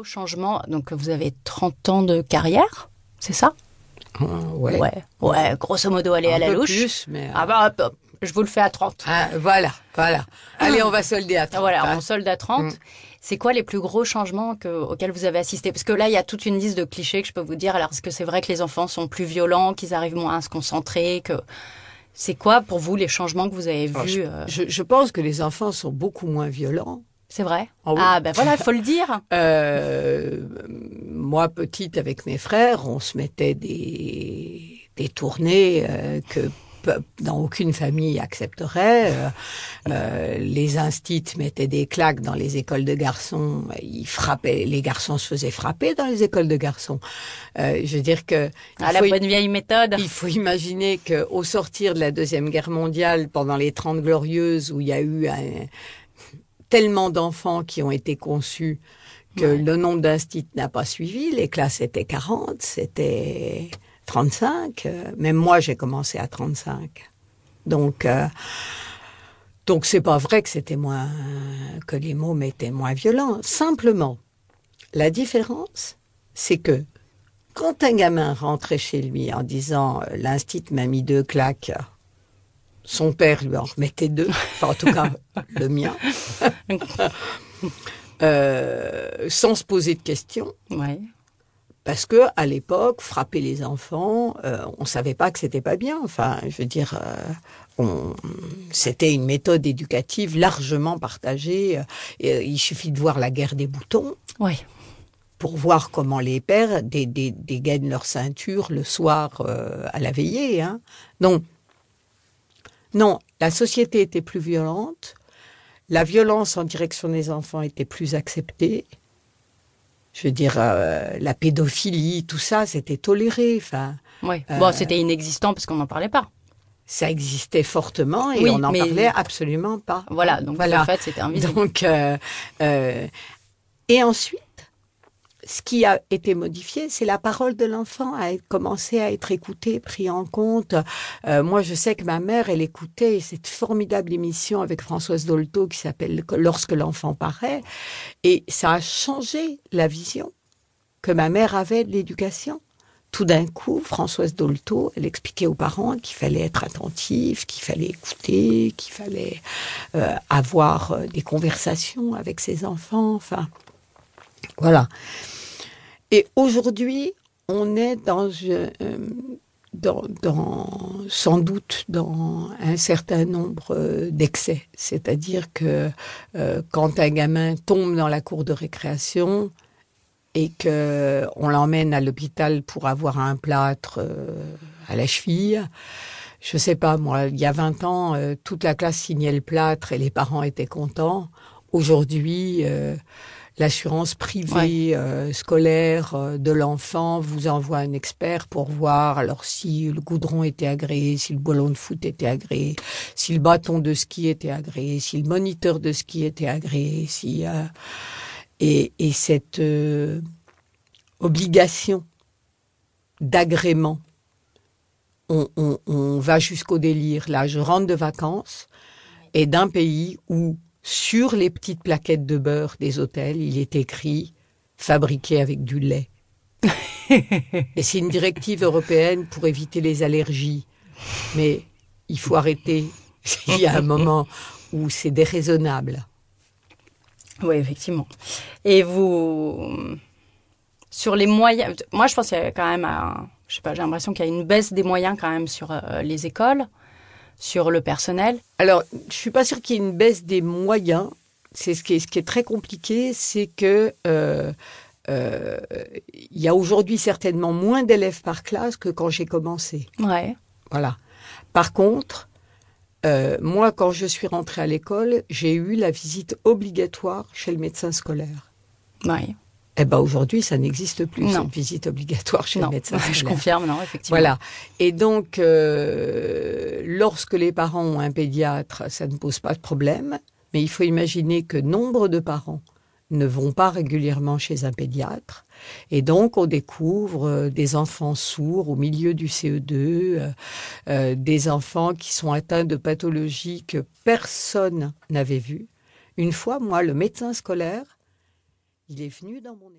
gros changement Donc, vous avez 30 ans de carrière, c'est ça? Ah, ouais. ouais. Ouais, grosso modo, aller à la louche. plus, mais, euh, Ah bah, hop, hop, je vous le fais à 30. Ah, voilà, voilà. Allez, on va solder à 30. Ah, Voilà, hein. on solde à 30. Mm. C'est quoi les plus gros changements que, auxquels vous avez assisté? Parce que là, il y a toute une liste de clichés que je peux vous dire. Alors, est-ce que c'est vrai que les enfants sont plus violents, qu'ils arrivent moins à se concentrer que... C'est quoi pour vous les changements que vous avez Oh, vus euh, Je, je pense que les enfants sont beaucoup moins violents. C'est vrai? Ah oui. Ah ben voilà, il faut le dire. Euh, moi, petite, avec mes frères, on se mettait des, des tournées euh, que dans aucune famille accepterait. Euh, euh, les instits mettaient des claques dans les écoles de garçons. Ils frappaient, les garçons se faisaient frapper dans les écoles de garçons. Euh, je veux dire que À la faut- bonne vieille méthode. il faut imaginer qu'au sortir de la Deuxième Guerre mondiale, pendant les Trente Glorieuses, où il y a eu un- tellement d'enfants qui ont été conçus que Ouais. le nombre d'instits n'a pas suivi, les classes étaient 40, c'était 35. euh, Même moi, j'ai commencé à 35. Donc, euh, donc c'est pas vrai que c'était moins, que les mômes étaient moins violents. Simplement, la différence, c'est que quand un gamin rentrait chez lui en disant euh, l'instit m'a mis deux claques, son père lui en remettait deux, enfin en tout cas le mien, euh, sans se poser de questions, Ouais. parce que à l'époque, frapper les enfants, euh, on savait pas que c'était pas bien. Enfin, je veux dire, euh, on- c'était une méthode éducative largement partagée. euh, et, il suffit de voir la guerre des boutons pour voir comment les pères dé- dé- dégainent leur ceinture le soir euh, à la veillée. Hein. Donc, non, la société était plus violente, la violence en direction des enfants était plus acceptée. Je veux dire, euh, la pédophilie, tout ça, c'était toléré. Enfin, Ouais. Euh, Bon, c'était inexistant parce qu'on n'en parlait pas. ça existait fortement et Oui, on n'en mais- parlait absolument pas. Voilà, donc Voilà. en fait, c'était invisible. Donc, euh, et ensuite, ce qui a été modifié, c'est la parole de l'enfant a commencé à être écoutée, pris en compte. Euh, moi, je sais que ma mère, elle écoutait cette formidable émission avec Françoise Dolto qui s'appelle Lorsque l'enfant paraît, et ça a changé la vision que ma mère avait de l'éducation. Tout d'un coup, Françoise Dolto, elle expliquait aux parents qu'il fallait être attentif, qu'il fallait écouter, qu'il fallait euh, avoir euh, des conversations avec ses enfants. Enfin, voilà. Et aujourd'hui, on est dans, euh, dans, dans- sans doute dans un certain nombre euh, d'excès. C'est-à-dire que euh, quand un gamin tombe dans la cour de récréation et que on l'emmène à l'hôpital pour avoir un plâtre euh, à la cheville, je sais pas moi, il y a 20 ans, euh, toute la classe signait le plâtre et les parents étaient contents. Aujourd'hui, euh, l'assurance privée euh, scolaire euh, de l'enfant vous envoie un expert pour voir alors si le goudron était agréé, si le ballon de foot était agréé, si le bâton de ski était agréé, si le moniteur de ski était agréé, si euh, et, et cette euh, obligation d'agrément on, on- on va jusqu'au délire. Là, je rentre de vacances et d'un pays où, sur les petites plaquettes de beurre des hôtels, il est écrit fabriqué avec du lait. et c'est une directive européenne pour éviter les allergies. Mais il faut arrêter. Il y a un moment où c'est déraisonnable. Oui, effectivement. Et vous, sur les moyens, moi je pense qu'il y a quand même, un, je sais pas, j'ai l'impression qu'il y a une baisse des moyens quand même sur euh, les écoles, sur le personnel. Alors, je suis pas sûre qu'il y ait une baisse des moyens. C'est ce qui est, ce qui est très compliqué, c'est que euh, euh, il y a aujourd'hui certainement moins d'élèves par classe que quand j'ai commencé. Ouais. Voilà. Par contre, euh, moi, quand je suis rentrée à l'école, j'ai eu la visite obligatoire chez le médecin scolaire. Ouais. Eh ben aujourd'hui, ça n'existe plus Non. cette visite obligatoire chez non, le médecin je confirme, non, effectivement. Voilà. Et donc, euh, lorsque les parents ont un pédiatre, ça ne pose pas de problème. Mais il faut imaginer que nombre de parents ne vont pas régulièrement chez un pédiatre. Et donc, on découvre euh, des enfants sourds au milieu du CE2, euh, euh, des enfants qui sont atteints de pathologies que personne n'avait vues. Une fois, moi, le médecin scolaire, il est venu dans mon école.